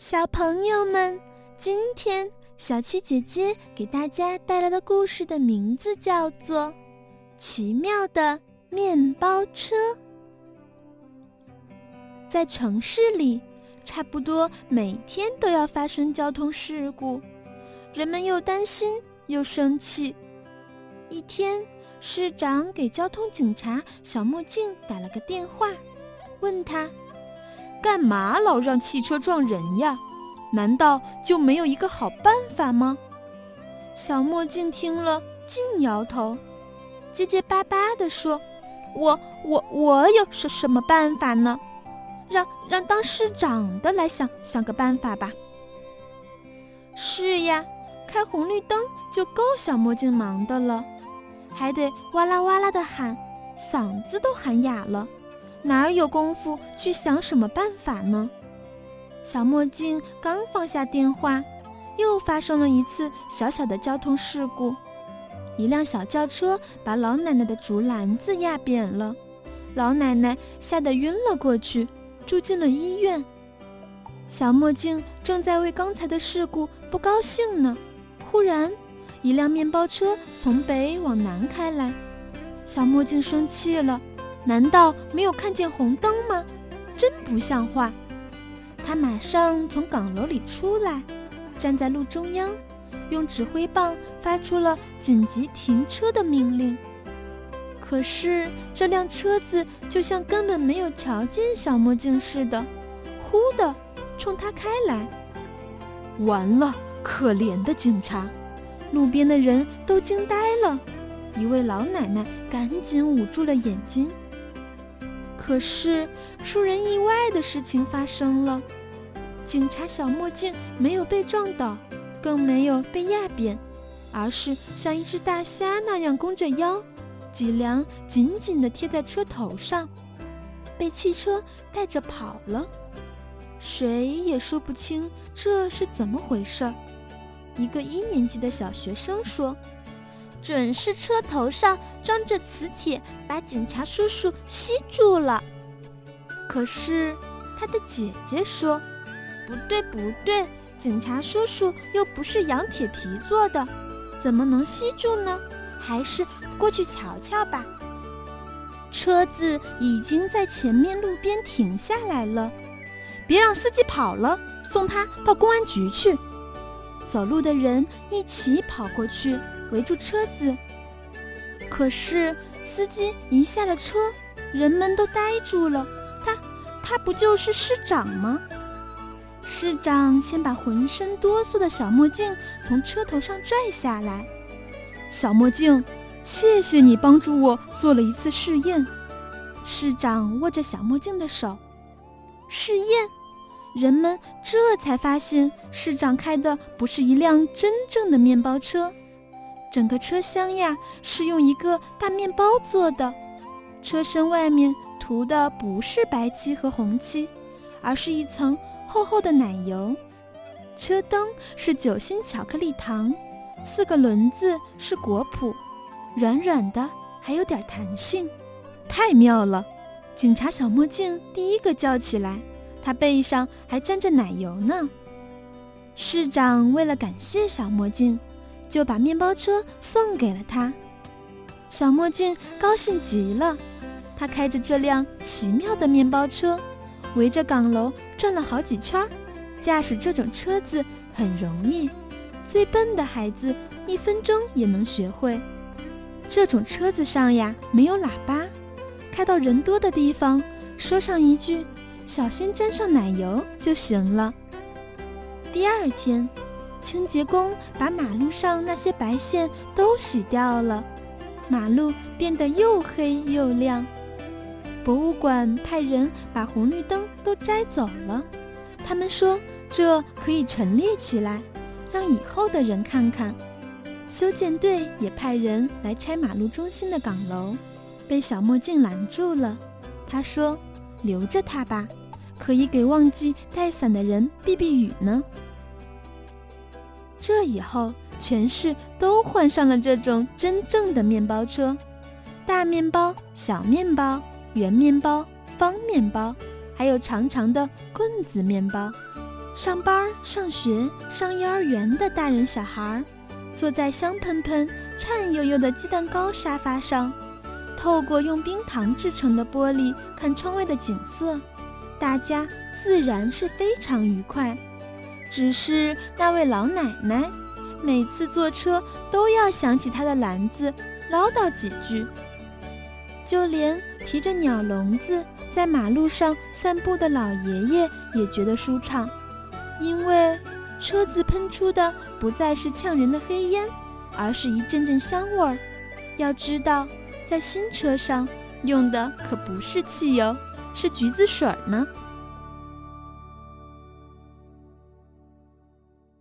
小朋友们，今天小七姐姐给大家带来的故事的名字叫做《奇妙的面包车》。在城市里，差不多每天都要发生交通事故，人们又担心又生气。一天，市长给交通警察小墨镜打了个电话，问他。干嘛老让汽车撞人呀？难道就没有一个好办法吗？小墨镜听了，尽摇头，结结巴巴地说：“我我我有什什么办法呢？让让当市长的来想想个办法吧。”是呀，开红绿灯就够小墨镜忙的了，还得哇啦哇啦的喊，嗓子都喊哑了。哪儿有功夫去想什么办法呢？小墨镜刚放下电话，又发生了一次小小的交通事故。一辆小轿车把老奶奶的竹篮子压扁了，老奶奶吓得晕了过去，住进了医院。小墨镜正在为刚才的事故不高兴呢，忽然，一辆面包车从北往南开来，小墨镜生气了。难道没有看见红灯吗？真不像话！他马上从岗楼里出来，站在路中央，用指挥棒发出了紧急停车的命令。可是这辆车子就像根本没有瞧见小墨镜似的，呼的冲他开来。完了！可怜的警察，路边的人都惊呆了。一位老奶奶赶紧捂住了眼睛。可是，出人意外的事情发生了。警察小墨镜没有被撞倒，更没有被压扁，而是像一只大虾那样弓着腰，脊梁紧紧地贴在车头上，被汽车带着跑了。谁也说不清这是怎么回事儿。一个一年级的小学生说。准是车头上装着磁铁，把警察叔叔吸住了。可是他的姐姐说：“不对，不对，警察叔叔又不是羊铁皮做的，怎么能吸住呢？还是过去瞧瞧吧。”车子已经在前面路边停下来了，别让司机跑了，送他到公安局去。走路的人一起跑过去。围住车子，可是司机一下了车，人们都呆住了。他，他不就是市长吗？市长先把浑身哆嗦的小墨镜从车头上拽下来。小墨镜，谢谢你帮助我做了一次试验。市长握着小墨镜的手，试验，人们这才发现市长开的不是一辆真正的面包车。整个车厢呀是用一个大面包做的，车身外面涂的不是白漆和红漆，而是一层厚厚的奶油。车灯是酒心巧克力糖，四个轮子是果脯，软软的，还有点弹性，太妙了！警察小墨镜第一个叫起来，他背上还沾着奶油呢。市长为了感谢小墨镜。就把面包车送给了他，小墨镜高兴极了。他开着这辆奇妙的面包车，围着岗楼转了好几圈。驾驶这种车子很容易，最笨的孩子一分钟也能学会。这种车子上呀没有喇叭，开到人多的地方，说上一句“小心沾上奶油”就行了。第二天。清洁工把马路上那些白线都洗掉了，马路变得又黑又亮。博物馆派人把红绿灯都摘走了，他们说这可以陈列起来，让以后的人看看。修建队也派人来拆马路中心的岗楼，被小墨镜拦住了。他说：“留着它吧，可以给忘记带伞的人避避雨呢。”这以后，全市都换上了这种真正的面包车，大面包、小面包、圆面包、方面包，还有长长的棍子面包。上班、上学、上幼儿园的大人小孩，坐在香喷喷、颤悠悠的鸡蛋糕沙发上，透过用冰糖制成的玻璃看窗外的景色，大家自然是非常愉快。只是那位老奶奶，每次坐车都要想起她的篮子，唠叨几句。就连提着鸟笼子在马路上散步的老爷爷也觉得舒畅，因为车子喷出的不再是呛人的黑烟，而是一阵阵香味儿。要知道，在新车上用的可不是汽油，是橘子水呢。